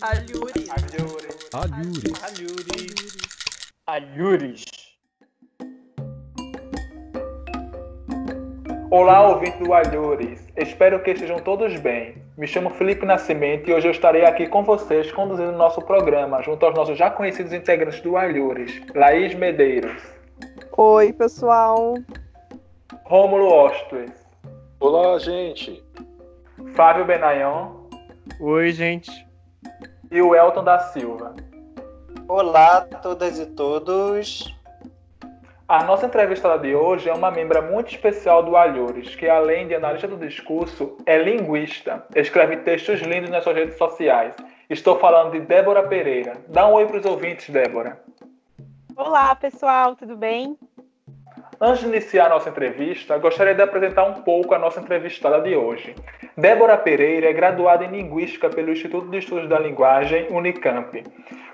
Alhures. Alhures. Alhures. Alhures. Alhures. Olá, ouvintes do Alhures. Espero que estejam todos bem. Me chamo Felipe Nascimento e hoje eu estarei aqui com vocês conduzindo nosso programa junto aos nossos já conhecidos integrantes do Alhures, Laís Medeiros. Oi, pessoal. Rômulo Ostres. Olá, gente. Flávio Benayon. Oi, gente. E o Elton da Silva. Olá a todas e todos. A nossa entrevistada de hoje é uma membra muito especial do Alhures, que além de analista do discurso, é linguista. Escreve textos lindos nas suas redes sociais. Estou falando de Débora Pereira. Dá um oi para os ouvintes, Débora. Olá, pessoal, tudo bem? Antes de iniciar a nossa entrevista, gostaria de apresentar um pouco a nossa entrevistada de hoje. Débora Pereira é graduada em Linguística pelo Instituto de Estudos da Linguagem, Unicamp,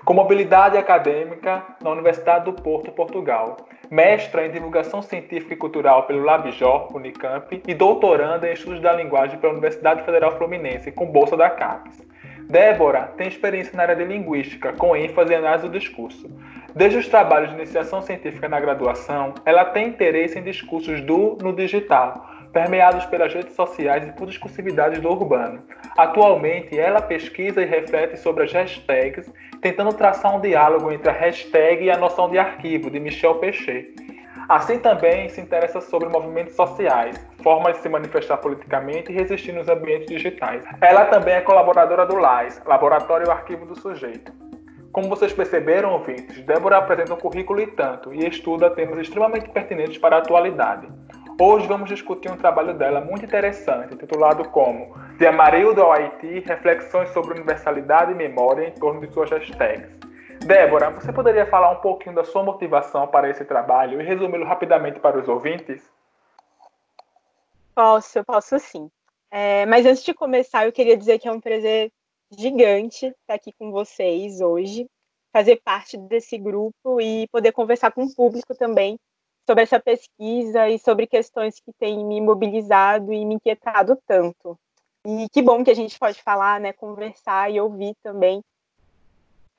com mobilidade acadêmica na Universidade do Porto, Portugal. Mestra em Divulgação Científica e Cultural pelo Labjor, Unicamp, e doutoranda em Estudos da Linguagem pela Universidade Federal Fluminense, com bolsa da CAPES. Débora tem experiência na área de linguística, com ênfase em análise do discurso. Desde os trabalhos de iniciação científica na graduação, ela tem interesse em discursos do no digital, permeados pelas redes sociais e por discursividades do urbano. Atualmente, ela pesquisa e reflete sobre as hashtags, tentando traçar um diálogo entre a hashtag e a noção de arquivo, de Michel Pechet. Assim também se interessa sobre movimentos sociais, formas de se manifestar politicamente e resistir nos ambientes digitais. Ela também é colaboradora do LAIS, Laboratório Arquivo do Sujeito. Como vocês perceberam, ouvintes, Débora apresenta um currículo e tanto e estuda temas extremamente pertinentes para a atualidade. Hoje vamos discutir um trabalho dela muito interessante, titulado como De Amarildo ao Haiti, Reflexões sobre Universalidade e Memória em torno de suas hashtags. Débora, você poderia falar um pouquinho da sua motivação para esse trabalho e resumi-lo rapidamente para os ouvintes? Posso, posso sim. É, mas antes de começar, eu queria dizer que é um prazer gigante estar aqui com vocês hoje, fazer parte desse grupo e poder conversar com o público também sobre essa pesquisa e sobre questões que têm me mobilizado e me inquietado tanto. E que bom que a gente pode falar, né, conversar e ouvir também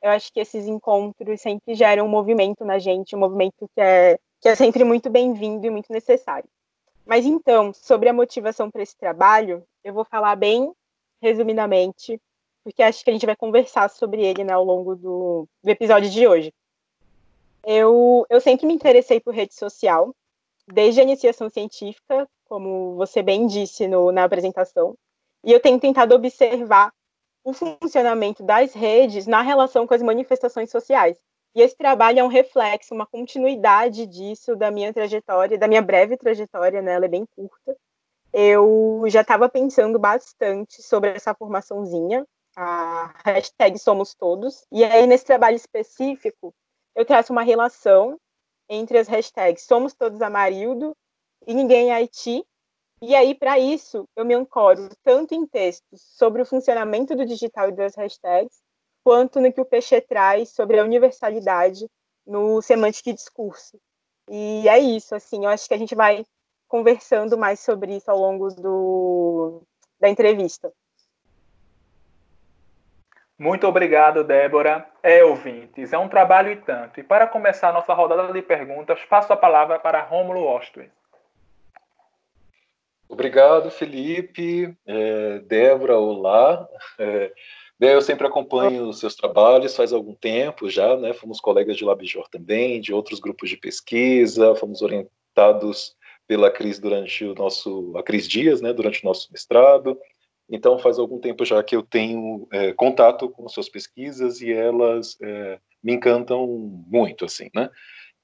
eu acho que esses encontros sempre geram um movimento na gente, um movimento que é, que é sempre muito bem-vindo e muito necessário. Mas então, sobre a motivação para esse trabalho, eu vou falar bem resumidamente, porque acho que a gente vai conversar sobre ele né, ao longo do, do episódio de hoje. Eu, eu sempre me interessei por rede social, desde a iniciação científica, como você bem disse no, na apresentação, e eu tenho tentado observar o funcionamento das redes na relação com as manifestações sociais. E esse trabalho é um reflexo, uma continuidade disso da minha trajetória, da minha breve trajetória, né? Ela é bem curta. Eu já estava pensando bastante sobre essa formaçãozinha, a hashtag Somos Todos. E aí, nesse trabalho específico, eu traço uma relação entre as hashtags Somos Todos Amarildo e Ninguém é Haiti, e aí, para isso, eu me ancoro tanto em textos sobre o funcionamento do digital e das hashtags, quanto no que o Peixe traz sobre a universalidade no semântica e discurso. E é isso, assim, eu acho que a gente vai conversando mais sobre isso ao longo do, da entrevista. Muito obrigado, Débora. É, ouvintes, é um trabalho e tanto. E para começar nossa rodada de perguntas, passo a palavra para Rômulo Ostwin. Obrigado, Felipe. É, Débora, olá. É, eu sempre acompanho os seus trabalhos faz algum tempo já, né? Fomos colegas de Labjor também, de outros grupos de pesquisa, fomos orientados pela Cris durante o nosso, a Cris Dias, né? Durante o nosso mestrado. Então, faz algum tempo já que eu tenho é, contato com suas pesquisas e elas é, me encantam muito, assim, né?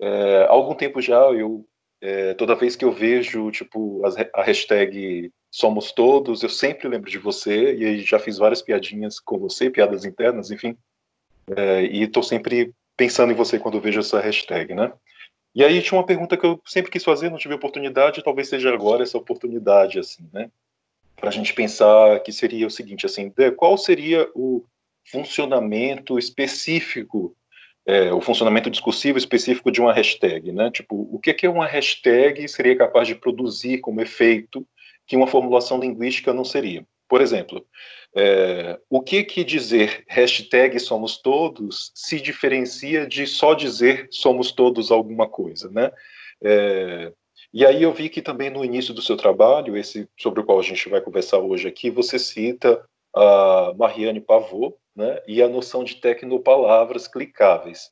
É, há algum tempo já eu é, toda vez que eu vejo, tipo, a hashtag Somos Todos, eu sempre lembro de você, e já fiz várias piadinhas com você, piadas internas, enfim. É, e estou sempre pensando em você quando vejo essa hashtag, né? E aí tinha uma pergunta que eu sempre quis fazer, não tive oportunidade, talvez seja agora essa oportunidade, assim, né? Para a gente pensar que seria o seguinte, assim, qual seria o funcionamento específico é, o funcionamento discursivo específico de uma hashtag, né? Tipo, o que, que uma hashtag seria capaz de produzir como efeito que uma formulação linguística não seria? Por exemplo, É, o que que dizer hashtag somos todos se diferencia de só dizer somos todos alguma coisa, né? É, e aí eu vi que também no início do seu trabalho, esse sobre o qual a gente vai conversar hoje aqui, você cita a Mariane Pavot, né, e a noção de tecnopalavras clicáveis.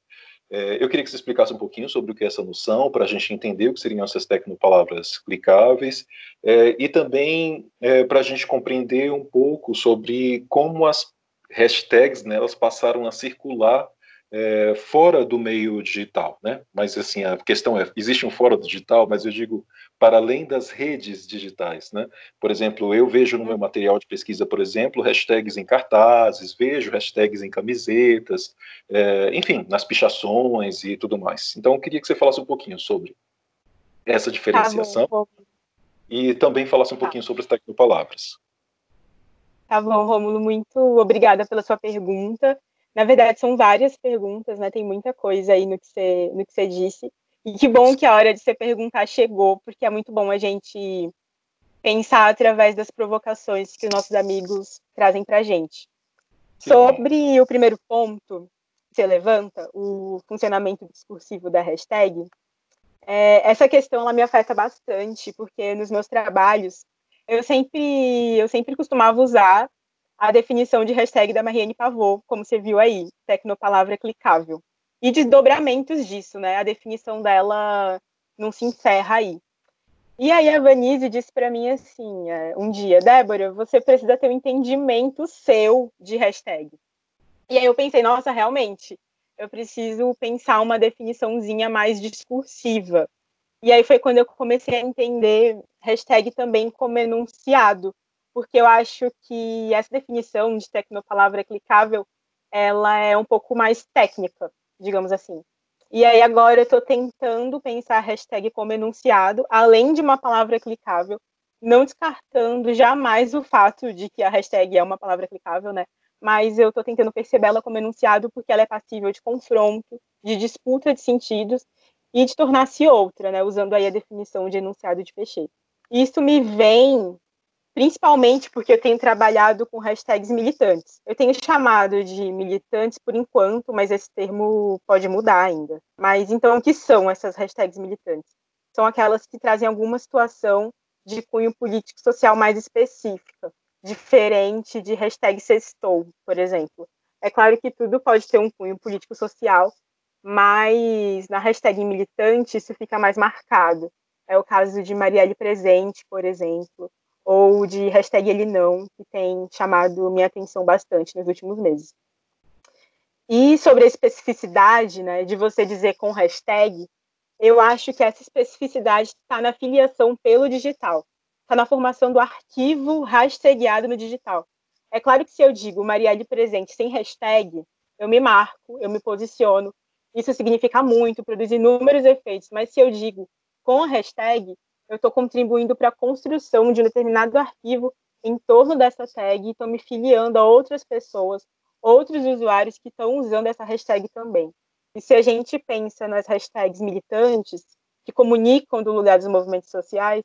É, eu queria que você explicasse um pouquinho sobre o que é essa noção, para a gente entender o que seriam essas tecnopalavras clicáveis, é, e também é, para a gente compreender um pouco sobre como as hashtags né, elas passaram a circular é, fora do meio digital, né? Mas assim a questão é existe um fora do digital, mas eu digo para além das redes digitais, né? Por exemplo, eu vejo no meu material de pesquisa, por exemplo, hashtags em cartazes, vejo hashtags em camisetas, é, enfim, nas pichações e tudo mais. Então, eu queria que você falasse um pouquinho sobre essa diferenciação tá bom, e também falasse um tá. pouquinho sobre as tecnopalavras. Tá bom, Rômulo, muito obrigada pela sua pergunta. Na verdade, são várias perguntas, né? Tem muita coisa aí no que você, no que você disse. E que bom que a hora de você perguntar chegou, porque é muito bom a gente pensar através das provocações que os nossos amigos trazem para a gente. Sobre o primeiro ponto que você levanta, o funcionamento discursivo da hashtag, é, essa questão ela me afeta bastante, porque nos meus trabalhos eu sempre, eu sempre costumava usar a definição de hashtag da Mariane Pavot, como você viu aí, tecnopalavra clicável. E desdobramentos disso, né? A definição dela não se encerra aí. E aí a Vanise disse para mim assim, é, um dia, Débora, você precisa ter um entendimento seu de hashtag. E aí eu pensei, nossa, realmente, eu preciso pensar uma definiçãozinha mais discursiva. E aí foi quando eu comecei a entender hashtag também como enunciado, porque eu acho que essa definição de tecnopalavra clicável, ela é um pouco mais técnica, digamos assim. E aí agora eu estou tentando pensar a hashtag como enunciado, além de uma palavra clicável, não descartando jamais o fato de que a hashtag é uma palavra clicável, né? Mas eu estou tentando percebê-la como enunciado porque ela é passível de confronto, de disputa de sentidos e de tornar-se outra, né? Usando aí a definição de enunciado de Peixet. Isso me vem principalmente porque eu tenho trabalhado com hashtags militantes. Eu tenho chamado de militantes por enquanto, mas esse termo pode mudar ainda. Mas então, o que são essas hashtags militantes? São aquelas que trazem alguma situação de cunho político-social mais específica, diferente de hashtag sextou, por exemplo. É claro que tudo pode ter um cunho político-social, mas na hashtag militante isso fica mais marcado. É o caso de Marielle Presente, por exemplo, ou de hashtag ele não, que tem chamado minha atenção bastante nos últimos meses. E sobre a especificidade, né, de você dizer com hashtag, eu acho que essa especificidade está na filiação pelo digital, está na formação do arquivo hashtagado no digital. É claro que se eu digo Marielle presente sem hashtag, eu me marco, eu me posiciono, isso significa muito, produz inúmeros efeitos, mas se eu digo com hashtag, eu estou contribuindo para a construção de um determinado arquivo em torno dessa tag e estou me filiando a outras pessoas, outros usuários que estão usando essa hashtag também. E se a gente pensa nas hashtags militantes, que comunicam do lugar dos movimentos sociais,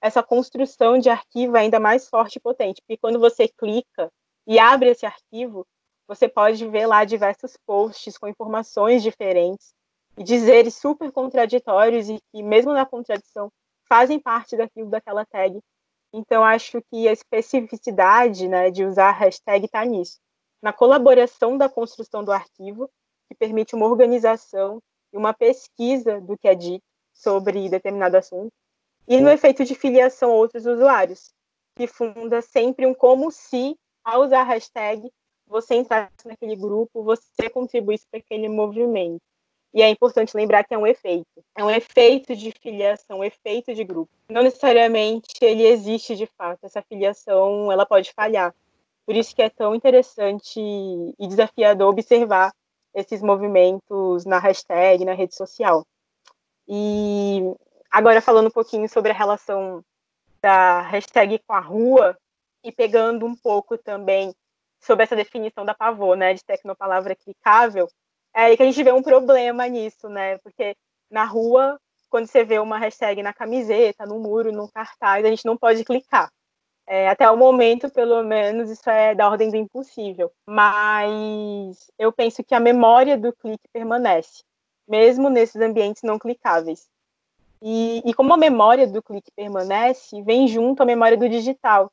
essa construção de arquivo é ainda mais forte e potente, porque quando você clica e abre esse arquivo, você pode ver lá diversos posts com informações diferentes e dizeres super contraditórios e que, mesmo na contradição, fazem parte daquilo daquela tag. Então, acho que a especificidade né, de usar a hashtag está nisso. Na colaboração da construção do arquivo, que permite uma organização e uma pesquisa do que é dito sobre determinado assunto, e no efeito de filiação a outros usuários, que funda sempre um como se, ao usar a hashtag, você entrasse naquele grupo, você contribuísse para aquele movimento. E é importante lembrar que é um efeito. É um efeito de filiação, um efeito de grupo. Não necessariamente ele existe de fato. Essa filiação, ela pode falhar. Por isso que é tão interessante e desafiador observar esses movimentos na hashtag, na rede social. E agora falando um pouquinho sobre a relação da hashtag com a rua e pegando um pouco também sobre essa definição da Pavô, né, de tecnopalavra clicável, é aí que a gente vê um problema nisso, né? Porque na rua, quando você vê uma hashtag na camiseta, no muro, no cartaz, a gente não pode clicar. É, até o momento, pelo menos, isso é da ordem do impossível. Mas eu penso que a memória do clique permanece, mesmo nesses ambientes não clicáveis. E, e como a memória do clique permanece, vem junto a memória do digital,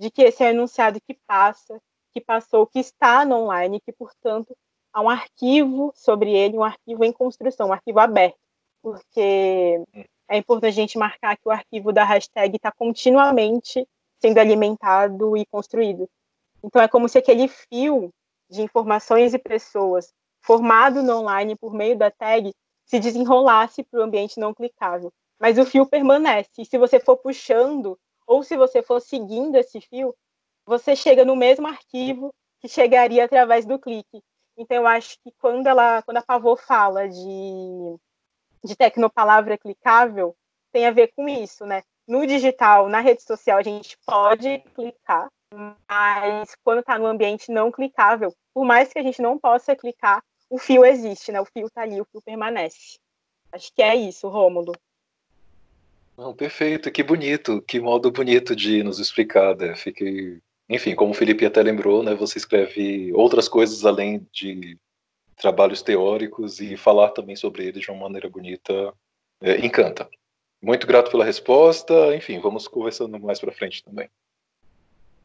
de que esse é um enunciado que passa, que passou, que está no online, que, portanto, há um arquivo sobre ele, um arquivo em construção, um arquivo aberto, porque é importante a gente marcar que o arquivo da hashtag está continuamente sendo alimentado e construído. Então, é como se aquele fio de informações e pessoas formado no online por meio da tag se desenrolasse para o ambiente não clicável. Mas o fio permanece. E se você for puxando, ou se você for seguindo esse fio, você chega no mesmo arquivo que chegaria através do clique. Então, eu acho que quando, ela, quando a Pavô fala de, de tecnopalavra clicável, tem a ver com isso, né? No digital, na rede social, a gente pode clicar, mas quando está no ambiente não clicável, por mais que a gente não possa clicar, o fio existe, né? O fio está ali, o fio permanece. Acho que é isso, Rômulo. Não, perfeito, que bonito, que modo bonito de nos explicar, né? Fiquei enfim, como o Felipe até lembrou, né, você escreve outras coisas além de trabalhos teóricos e falar também sobre eles de uma maneira bonita é, encanta. Muito grato pela resposta. Enfim, vamos conversando mais para frente também.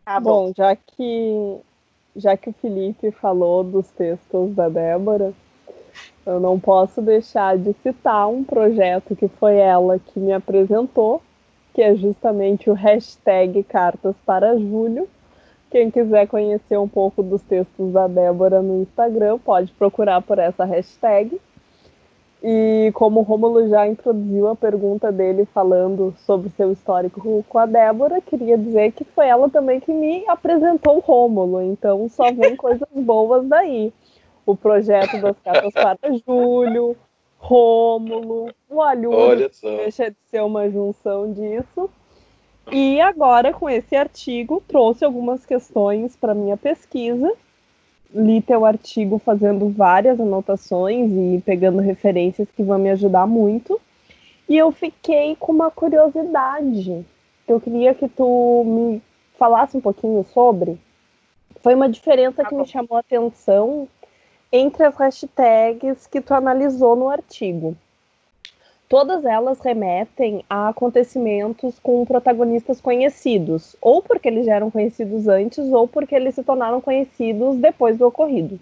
Ah, bom, já que já que o Felipe falou dos textos da Débora, eu não posso deixar de citar um projeto que foi ela que me apresentou, que é justamente o hashtag Cartas para Julho, quem quiser conhecer um pouco dos textos da Débora no Instagram, pode procurar por essa hashtag. E como o Rômulo já introduziu a pergunta dele falando sobre seu histórico com a Débora, queria dizer que foi ela também que me apresentou o Rômulo, então só vem coisas boas daí. O projeto das cartas para Júlio, Rômulo, o Alhudo, deixa de ser uma junção disso. E agora, com esse artigo, trouxe algumas questões para minha pesquisa. Li teu artigo fazendo várias anotações e pegando referências que vão me ajudar muito. E eu fiquei com uma curiosidade. Eu queria que tu me falasse um pouquinho sobre. Foi uma diferença que me chamou a atenção entre as hashtags que tu analisou no artigo. Todas elas remetem a acontecimentos com protagonistas conhecidos, ou porque eles já eram conhecidos antes, ou porque eles se tornaram conhecidos depois do ocorrido.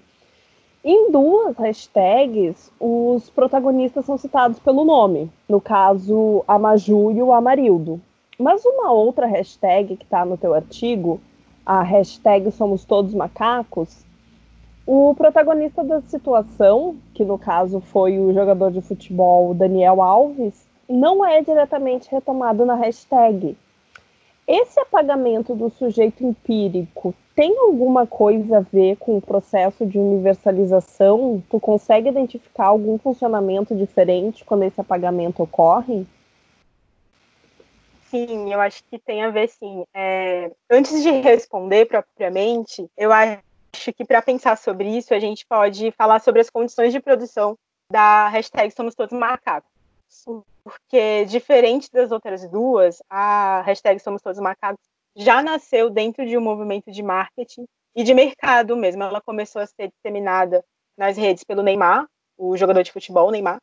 Em duas hashtags, os protagonistas são citados pelo nome, no caso, a Maju e o Amarildo. Mas uma outra hashtag que está no teu artigo, a hashtag Somos Todos Macacos, o protagonista da situação, que no caso foi o jogador de futebol Daniel Alves, não é diretamente retomado na hashtag. Esse apagamento do sujeito empírico tem alguma coisa a ver com o processo de universalização? Tu consegue identificar algum funcionamento diferente quando esse apagamento ocorre? Sim, eu acho que tem a ver sim. É, antes de responder propriamente, eu acho acho que para pensar sobre isso, a gente pode falar sobre as condições de produção da hashtag Somos Todos Macacos. Porque, diferente das outras duas, a hashtag Somos Todos Macacos já nasceu dentro de um movimento de marketing e de mercado mesmo. Ela começou a ser disseminada nas redes pelo Neymar, o jogador de futebol Neymar,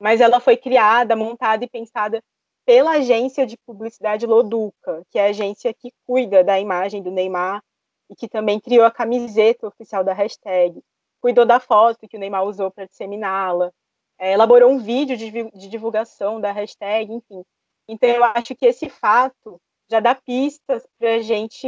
mas ela foi criada, montada e pensada pela agência de publicidade Loduca, que é a agência que cuida da imagem do Neymar e que também criou a camiseta oficial da hashtag, cuidou da foto que o Neymar usou para disseminá-la, é, elaborou um vídeo de, de, divulgação da hashtag, enfim. Então, eu acho que esse fato já dá pistas para a gente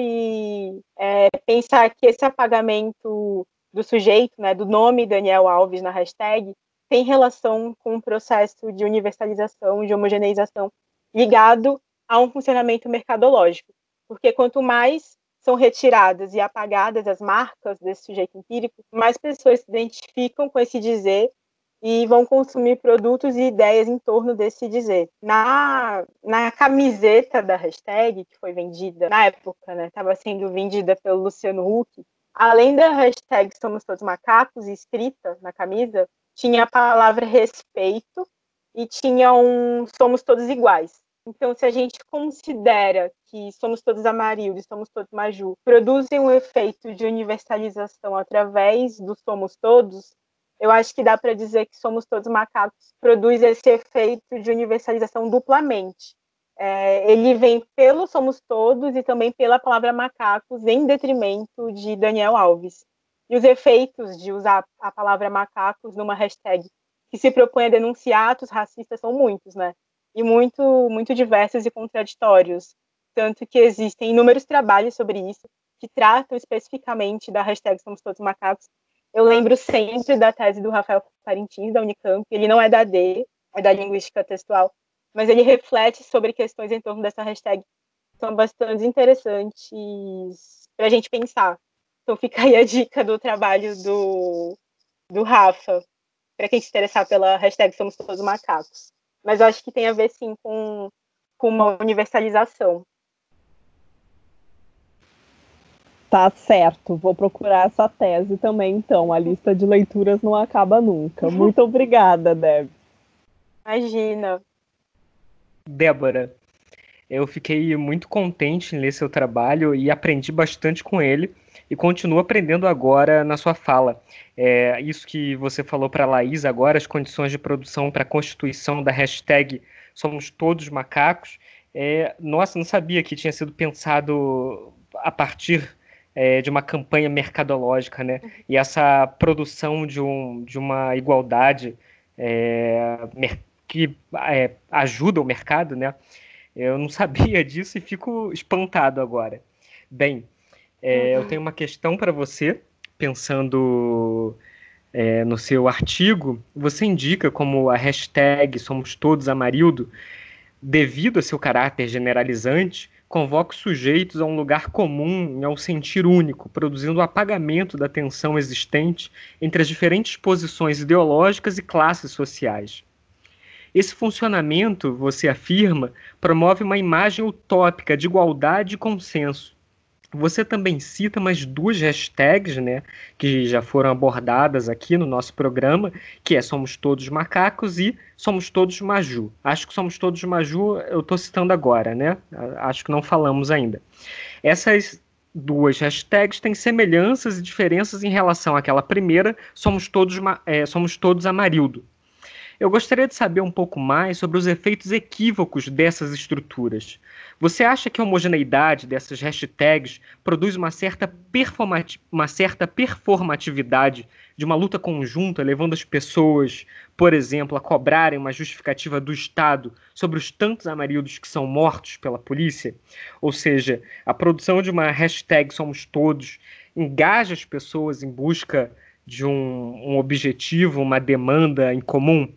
é, pensar que esse apagamento do sujeito, né, do nome Daniel Alves na hashtag, tem relação com o processo de universalização, de homogeneização, ligado a um funcionamento mercadológico. Porque quanto mais são retiradas e apagadas as marcas desse sujeito empírico, mais pessoas se identificam com esse dizer e vão consumir produtos e ideias em torno desse dizer. Na, na camiseta da hashtag, que foi vendida na época, né, estava sendo vendida pelo Luciano Huck, além da hashtag Somos Todos Macacos, escrita na camisa, tinha a palavra respeito e tinha um Somos Todos Iguais. Então, se a gente considera que somos todos amarildos, somos todos maju, produzem um efeito de universalização através do somos todos, eu acho que dá para dizer que somos todos macacos produz esse efeito de universalização duplamente. É, ele vem pelo somos todos e também pela palavra macacos, em detrimento de Daniel Alves. E os efeitos de usar a palavra macacos numa hashtag que se propõe a denunciar atos racistas são muitos, né? E muito, muito diversos e contraditórios. Tanto que existem inúmeros trabalhos sobre isso, que tratam especificamente da hashtag Somos Todos Macacos. Eu lembro sempre da tese do Rafael Parintins, da Unicamp. Ele não é da D, é da Linguística Textual, mas ele reflete sobre questões em torno dessa hashtag são bastante interessantes para a gente pensar. Então fica aí a dica do trabalho do, do Rafa, para quem se interessar pela hashtag Somos Todos Macacos. Mas eu acho que tem a ver, sim, com, com uma universalização. Tá certo, vou procurar essa tese também, então. A lista de leituras não acaba nunca. Muito obrigada, Deb. Imagina. Débora, eu fiquei muito contente em ler seu trabalho e aprendi bastante com ele e continuo aprendendo agora na sua fala. É, isso que você falou para a Laís agora, as condições de produção para a constituição da hashtag Somos Todos Macacos. É, nossa, não sabia que tinha sido pensado a partir é, de uma campanha mercadológica, né? E essa produção de, um, de uma igualdade é, que é, ajuda o mercado, né? Eu não sabia disso e fico espantado agora. Bem, é, uhum. Eu tenho uma questão para você, pensando é, no seu artigo. Você indica como a hashtag Somos Todos Amarildo, devido a seu caráter generalizante, convoca os sujeitos a um lugar comum e ao sentir único, produzindo o apagamento da tensão existente entre as diferentes posições ideológicas e classes sociais. Esse funcionamento, você afirma, promove uma imagem utópica de igualdade e consenso, você também cita mais duas hashtags, né, que já foram abordadas aqui no nosso programa, que é Somos Todos Macacos e Somos Todos Maju. Acho que Somos Todos Maju eu estou citando agora, né? Acho que não falamos ainda. Essas duas hashtags têm semelhanças e diferenças em relação àquela primeira, Somos Todos, é, Somos Todos Amarildo. Eu gostaria de saber um pouco mais sobre os efeitos equívocos dessas estruturas. Você acha que a homogeneidade dessas hashtags produz uma certa, uma certa performatividade de uma luta conjunta, levando as pessoas, por exemplo, a cobrarem uma justificativa do Estado sobre os tantos amarildos que são mortos pela polícia? Ou seja, a produção de uma hashtag Somos Todos engaja as pessoas em busca de um, um objetivo, uma demanda em comum?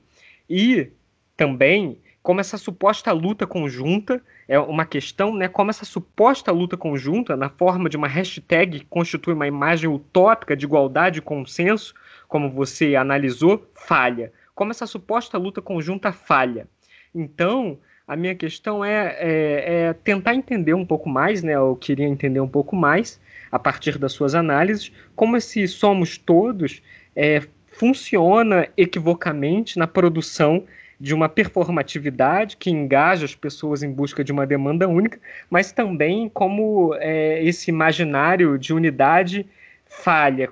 E também como essa suposta luta conjunta é uma questão, né? Como essa suposta luta conjunta, na forma de uma hashtag, constitui uma imagem utópica de igualdade e consenso, como você analisou, falha. Como essa suposta luta conjunta falha. Então, a minha questão é, é, é, tentar entender um pouco mais, né? Eu queria entender um pouco mais, a partir das suas análises, como esse somos todos é, funciona equivocamente na produção de uma performatividade que engaja as pessoas em busca de uma demanda única, mas também como é, esse imaginário de unidade falha,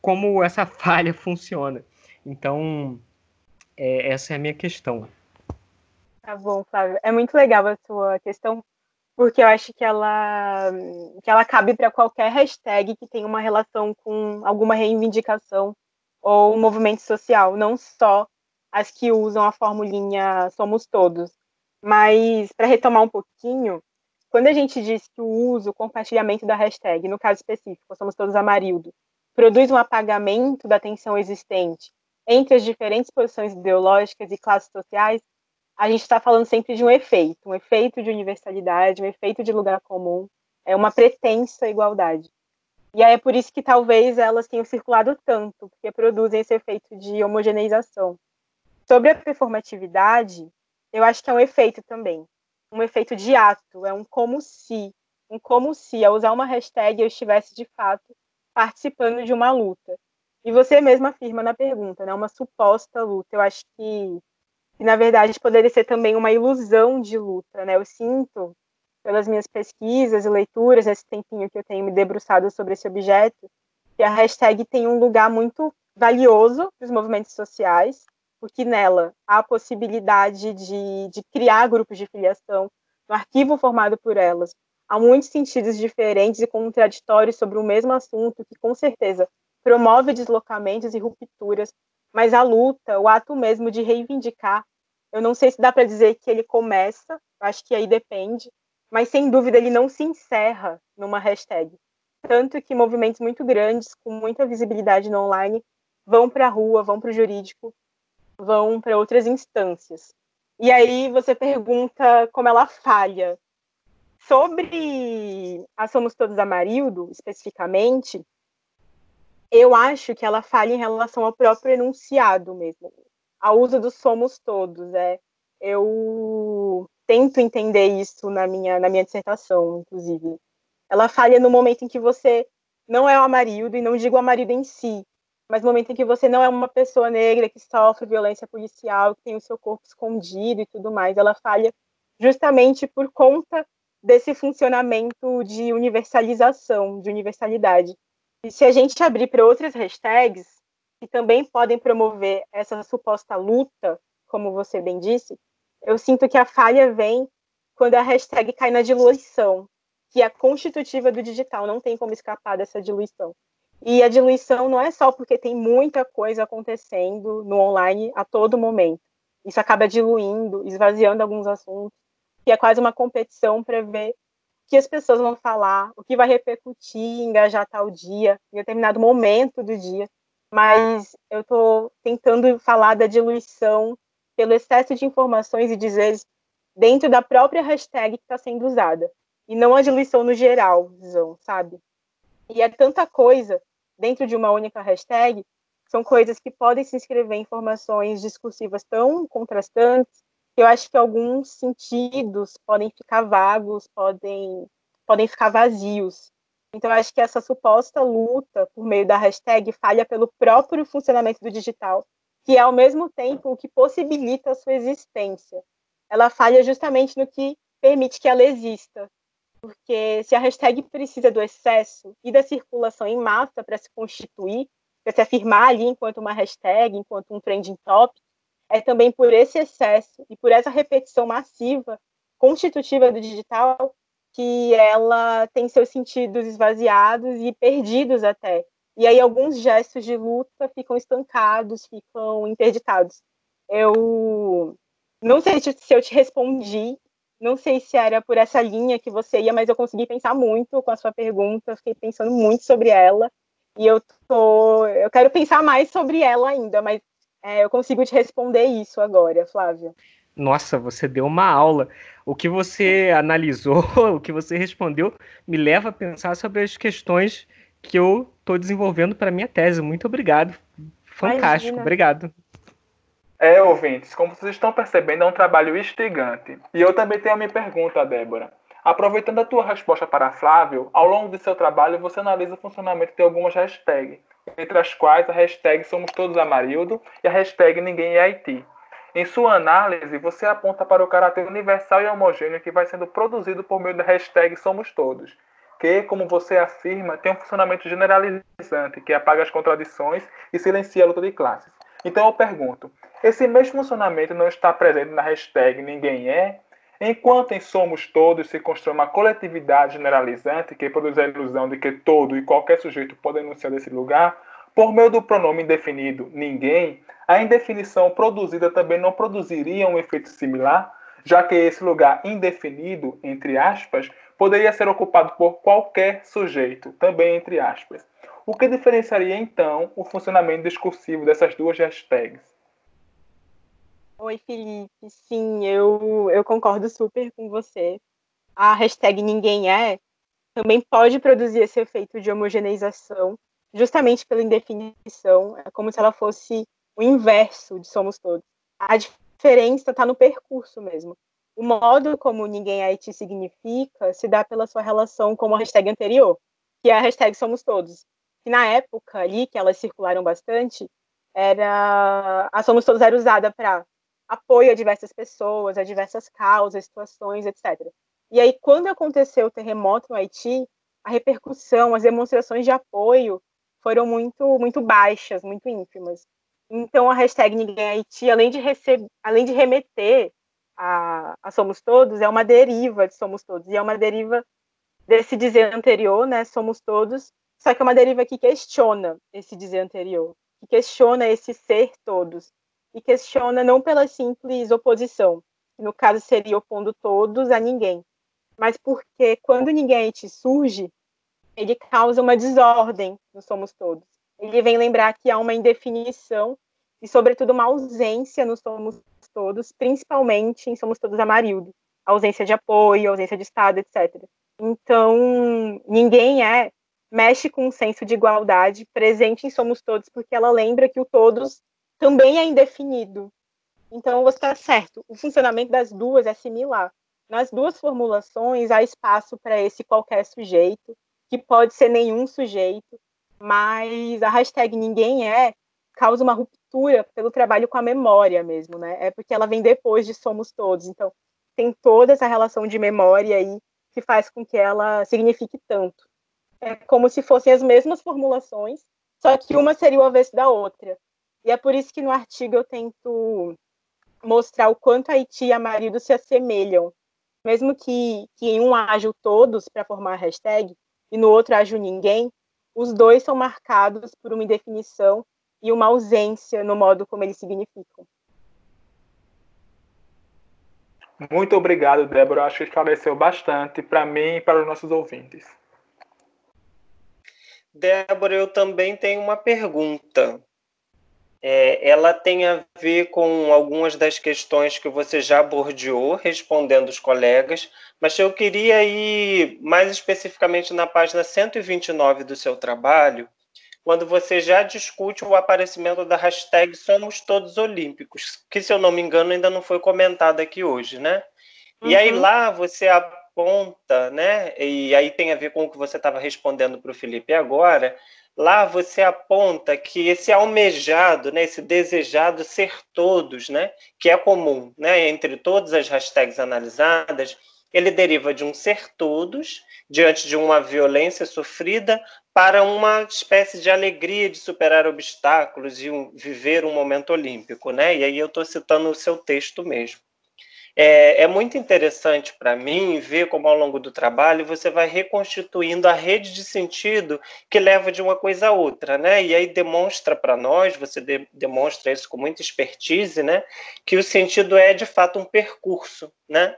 como essa falha funciona. Então, é, essa é a minha questão. Tá bom, Flávio. É muito legal a sua questão, porque eu acho que ela, que ela cabe para qualquer hashtag que tenha uma relação com alguma reivindicação ou movimento social, não só as que usam a formulinha Somos Todos. Mas, para retomar um pouquinho, quando a gente diz que o uso, o compartilhamento da hashtag, no caso específico, Somos Todos Amarildo, produz um apagamento da tensão existente entre as diferentes posições ideológicas e classes sociais, a gente está falando sempre de um efeito, um efeito de universalidade, um efeito de lugar comum, é uma pretensa igualdade. E aí é por isso que talvez elas tenham circulado tanto, porque produzem esse efeito de homogeneização. Sobre a performatividade, eu acho que é um efeito também. Um efeito de ato, é um como se. Um como se, ao usar uma hashtag, eu estivesse de fato participando de uma luta. E você mesma afirma na pergunta, né? Uma suposta luta. Eu acho que na verdade, poderia ser também uma ilusão de luta, né? Eu sinto, pelas minhas pesquisas e leituras, esse tempinho que eu tenho me debruçado sobre esse objeto, que a hashtag tem um lugar muito valioso para os movimentos sociais, porque nela há a possibilidade de, de criar grupos de filiação no arquivo formado por elas. Há muitos sentidos diferentes e contraditórios sobre o mesmo assunto, que com certeza promove deslocamentos e rupturas, mas a luta, o ato mesmo de reivindicar, eu não sei se dá para dizer que ele começa, acho que aí depende, mas sem dúvida ele não se encerra numa hashtag. Tanto que movimentos muito grandes, com muita visibilidade no online, vão para a rua, vão para o jurídico, vão para outras instâncias. E aí você pergunta como ela falha. Sobre a Somos Todos Amarildo, especificamente, eu acho que ela falha em relação ao próprio enunciado mesmo, ao uso do somos todos. É, eu tento entender isso na minha, na minha dissertação, inclusive. Ela falha no momento em que você não é o Amarildo, e não digo o Amarildo em si, mas no momento em que você não é uma pessoa negra que sofre violência policial, que tem o seu corpo escondido e tudo mais, ela falha justamente por conta desse funcionamento de universalização, de universalidade. E se a gente abrir para outras hashtags, que também podem promover essa suposta luta, como você bem disse, eu sinto que a falha vem quando a hashtag cai na diluição, que é constitutiva do digital, não tem como escapar dessa diluição. E a diluição não é só porque tem muita coisa acontecendo no online a todo momento. Isso acaba diluindo, esvaziando alguns assuntos, que é quase uma competição para ver o que as pessoas vão falar, o que vai repercutir, engajar tal dia, em determinado momento do dia. Mas eu estou tentando falar da diluição pelo excesso de informações e dizeres dentro da própria hashtag que está sendo usada. E não a diluição no geral, sabe? E é tanta coisa dentro de uma única hashtag, são coisas que podem se inscrever em informações discursivas tão contrastantes que eu acho que alguns sentidos podem ficar vagos, podem, podem ficar vazios. Então, eu acho que essa suposta luta por meio da hashtag falha pelo próprio funcionamento do digital, que é ao mesmo tempo o que possibilita a sua existência. Ela falha justamente no que permite que ela exista, porque se a hashtag precisa do excesso e da circulação em massa para se constituir, para se afirmar ali enquanto uma hashtag, enquanto um trending topic, é também por esse excesso e por essa repetição massiva constitutiva do digital que ela tem seus sentidos esvaziados e perdidos até. E aí alguns gestos de luta ficam estancados, ficam interditados. Eu não sei se eu te respondi, não sei se era por essa linha que você ia, mas eu consegui pensar muito com a sua pergunta, fiquei pensando muito sobre ela. E eu tô, eu quero pensar mais sobre ela ainda, mas é, eu consigo te responder isso agora, Flávia. Nossa, você deu uma aula. O que você analisou, o que você respondeu, me leva a pensar sobre as questões que eu estou desenvolvendo para minha tese. Muito obrigado. Fantástico, Imagina. obrigado. É, ouvintes, como vocês estão percebendo, é um trabalho instigante. E eu também tenho a minha pergunta, Débora. Aproveitando a tua resposta para Flávio, ao longo do seu trabalho você analisa o funcionamento de algumas hashtags, entre as quais a hashtag Somos Todos Amarildo e a hashtag Ninguém é Haiti. Em sua análise, você aponta para o caráter universal e homogêneo que vai sendo produzido por meio da hashtag Somos Todos, que, como você afirma, tem um funcionamento generalizante que apaga as contradições e silencia a luta de classes. Então eu pergunto, esse mesmo funcionamento não está presente na hashtag Ninguém É, enquanto em Somos Todos se constrói uma coletividade generalizante que produz a ilusão de que todo e qualquer sujeito pode enunciar desse lugar, por meio do pronome indefinido ninguém, a indefinição produzida também não produziria um efeito similar, já que esse lugar indefinido, entre aspas, poderia ser ocupado por qualquer sujeito, também entre aspas. O que diferenciaria então o funcionamento discursivo dessas duas hashtags? Oi, Felipe. Sim, eu, eu concordo super com você. A hashtag Ninguém É também pode produzir esse efeito de homogeneização, justamente pela indefinição. É como se ela fosse o inverso de Somos Todos. A diferença está no percurso mesmo. O modo como Ninguém é Haiti significa se dá pela sua relação com a hashtag anterior, que é a hashtag Somos Todos. Que na época ali, que elas circularam bastante, era a Somos Todos era usada para apoio a diversas pessoas, a diversas causas, situações, etc. E aí, quando aconteceu o terremoto no Haiti, a repercussão, as demonstrações de apoio foram muito, muito baixas, muito ínfimas. Então, a hashtag Ninguém Haiti, além de, receber, além de remeter a, a, Somos Todos, é uma deriva de Somos Todos, e é uma deriva desse dizer anterior, né, Somos Todos, só que é uma deriva que questiona esse dizer anterior, que questiona esse ser todos, e questiona não pela simples oposição, que no caso seria opondo todos a ninguém, mas porque quando ninguém Haiti surge, ele causa uma desordem no Somos Todos. Ele vem lembrar que há uma indefinição e, sobretudo, uma ausência no Somos Todos, principalmente em Somos Todos Amarildo. Ausência de apoio, ausência de Estado, etc. Então, ninguém é mexe com um senso de igualdade presente em Somos Todos, porque ela lembra que o todos também é indefinido. Então, você está certo. O funcionamento das duas é similar. Nas duas formulações, há espaço para esse qualquer sujeito, que pode ser nenhum sujeito, mas a hashtag ninguém é causa uma ruptura pelo trabalho com a memória mesmo, né? É porque ela vem depois de somos todos. Então, tem toda essa relação de memória aí que faz com que ela signifique tanto. É como se fossem as mesmas formulações, só que uma seria o avesso da outra. E é por isso que no artigo eu tento mostrar o quanto Haiti e a marido se assemelham. Mesmo que, que em um haja todos para formar a hashtag, e no outro o ninguém, os dois são marcados por uma indefinição e uma ausência no modo como eles significam. Muito obrigado, Débora. Acho que esclareceu bastante para mim e para os nossos ouvintes. Débora, eu também tenho uma pergunta. É, ela tem a ver com algumas das questões que você já abordou, respondendo os colegas, mas eu queria ir mais especificamente na página 129 do seu trabalho, quando você já discute o aparecimento da hashtag Somos Todos Olímpicos, que, se eu não me engano, ainda não foi comentada aqui hoje, né? Uhum. E aí uhum. lá você aponta, né? E aí tem a ver com o que você estava respondendo para o Felipe agora, Lá você aponta que esse almejado, né, esse desejado ser todos, né, que é comum né, entre todas as hashtags analisadas, ele deriva de um ser todos diante de uma violência sofrida para uma espécie de alegria de superar obstáculos e um, viver um momento olímpico, né? E aí eu estou citando o seu texto mesmo. É, é muito interessante para mim ver como ao longo do trabalho você vai reconstituindo a rede de sentido que leva de uma coisa a outra, né? E aí demonstra para nós, você de, demonstra isso com muita expertise, né? Que o sentido é de fato um percurso, né?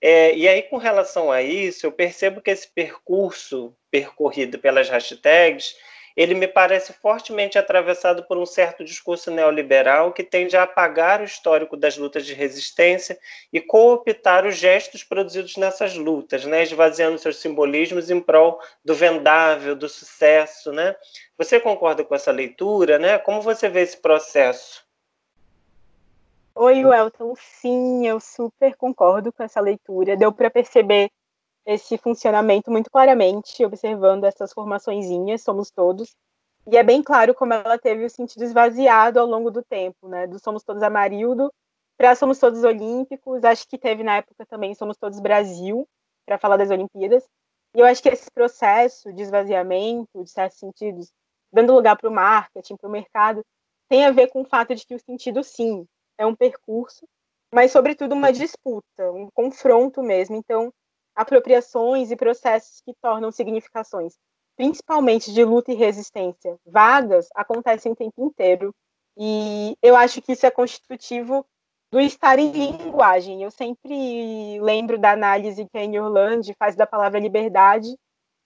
É, e aí, com relação a isso, eu percebo que esse percurso percorrido pelas hashtags ele me parece fortemente atravessado por um certo discurso neoliberal que tende a apagar o histórico das lutas de resistência e cooptar os gestos produzidos nessas lutas, né, esvaziando seus simbolismos em prol do vendável, do sucesso, né? Você concorda com essa leitura, né? Como você vê esse processo? Oi, Welton. Sim, eu super concordo com essa leitura. Deu para perceber esse funcionamento muito claramente, observando essas formaçõezinhas, somos todos. E é bem claro como ela teve o sentido esvaziado ao longo do tempo, né? Do Somos Todos Amarildo para Somos Todos Olímpicos. Acho que teve na época também Somos Todos Brasil, para falar das Olimpíadas. E eu acho que esse processo de esvaziamento, de certos sentidos, dando lugar para o marketing, para o mercado, tem a ver com o fato de que o sentido, sim, é um percurso, mas, sobretudo, uma disputa, um confronto mesmo. Então, apropriações e processos que tornam significações, principalmente de luta e resistência, vagas, acontecem o tempo inteiro. E eu acho que isso é constitutivo do estar em linguagem. Eu sempre lembro da análise que a Anne Orlando faz da palavra liberdade,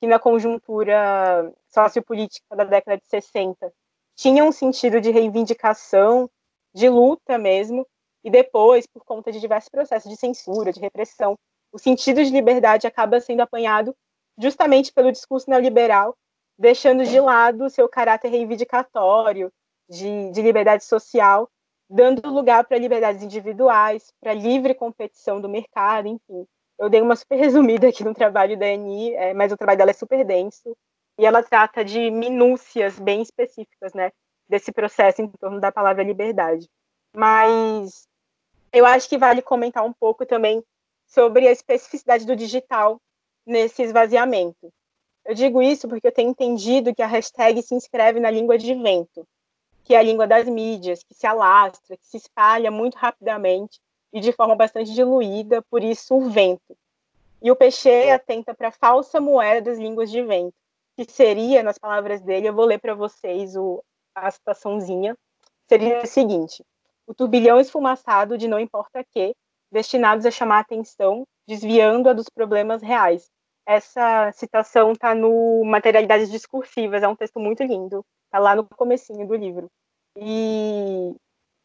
que na conjuntura sociopolítica da década de 60 tinha um sentido de reivindicação, de luta mesmo, e depois, por conta de diversos processos de censura, de repressão, o sentido de liberdade acaba sendo apanhado justamente pelo discurso neoliberal, deixando de lado o seu caráter reivindicatório de, de liberdade social, dando lugar para liberdades individuais, para livre competição do mercado, enfim. Eu dei uma super resumida aqui no trabalho da Annie, é, mas o trabalho dela é super denso, e ela trata de minúcias bem específicas, né, desse processo em torno da palavra liberdade. Mas eu acho que vale comentar um pouco também sobre a especificidade do digital nesse esvaziamento. Eu digo isso porque eu tenho entendido que a hashtag se inscreve na língua de vento, que é a língua das mídias, que se alastra, que se espalha muito rapidamente e de forma bastante diluída, por isso o vento. E o Peixe atenta para a falsa moeda das línguas de vento, que seria, nas palavras dele, eu vou ler para vocês o, a citaçãozinha, seria o seguinte: o turbilhão esfumaçado de não importa que, destinados a chamar a atenção, desviando-a dos problemas reais. Essa citação está no Materialidades Discursivas, é um texto muito lindo, está lá no comecinho do livro. E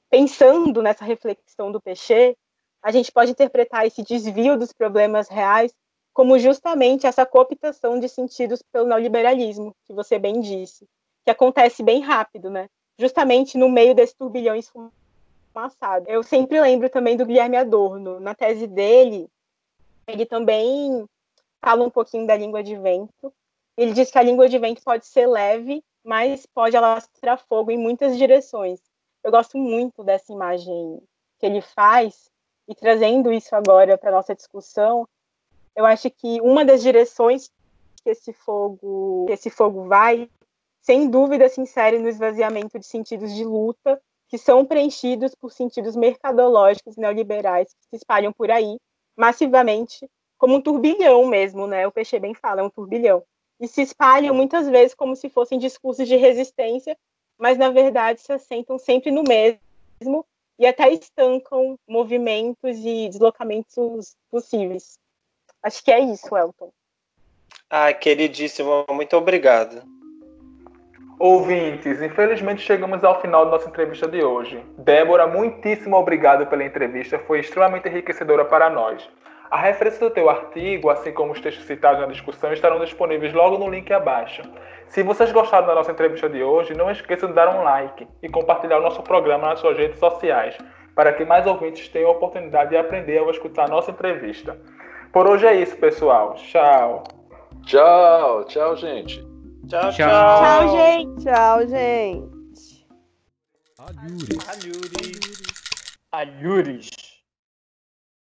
pensando nessa reflexão do Peixe, a gente pode interpretar esse desvio dos problemas reais como justamente essa cooptação de sentidos pelo neoliberalismo, que você bem disse, que acontece bem rápido, né? Justamente no meio desse turbilhão esfumaçado. Eu sempre lembro também do Guilherme Adorno. Na tese dele, ele também fala um pouquinho da língua de vento. Ele diz que a língua de vento pode ser leve, mas pode alastrar fogo em muitas direções. Eu gosto muito dessa imagem que ele faz, e trazendo isso agora para nossa discussão, eu acho que uma das direções que esse fogo, que esse fogo vai, sem dúvida se insere no esvaziamento de sentidos de luta que são preenchidos por sentidos mercadológicos neoliberais que se espalham por aí massivamente, como um turbilhão mesmo, né? O Peixe bem fala, é um turbilhão. E se espalham muitas vezes como se fossem discursos de resistência, mas na verdade se assentam sempre no mesmo e até estancam movimentos e deslocamentos possíveis. Acho que é isso, Elton. Ah, queridíssimo, muito obrigado. Ouvintes, infelizmente chegamos ao final da nossa entrevista de hoje. Débora, muitíssimo obrigado pela entrevista, foi extremamente enriquecedora para nós. A referência do teu artigo, assim como os textos citados na discussão, estarão disponíveis logo no link abaixo. Se vocês gostaram da nossa entrevista de hoje, não esqueçam de dar um like e compartilhar o nosso programa nas suas redes sociais, para que mais ouvintes tenham a oportunidade de aprender ao escutar a nossa entrevista. Por hoje é isso, pessoal. Tchau. Tchau, tchau, gente. Tchau, tchau. Tchau, gente. Tchau, gente. Alhures. Alhures. Alhures.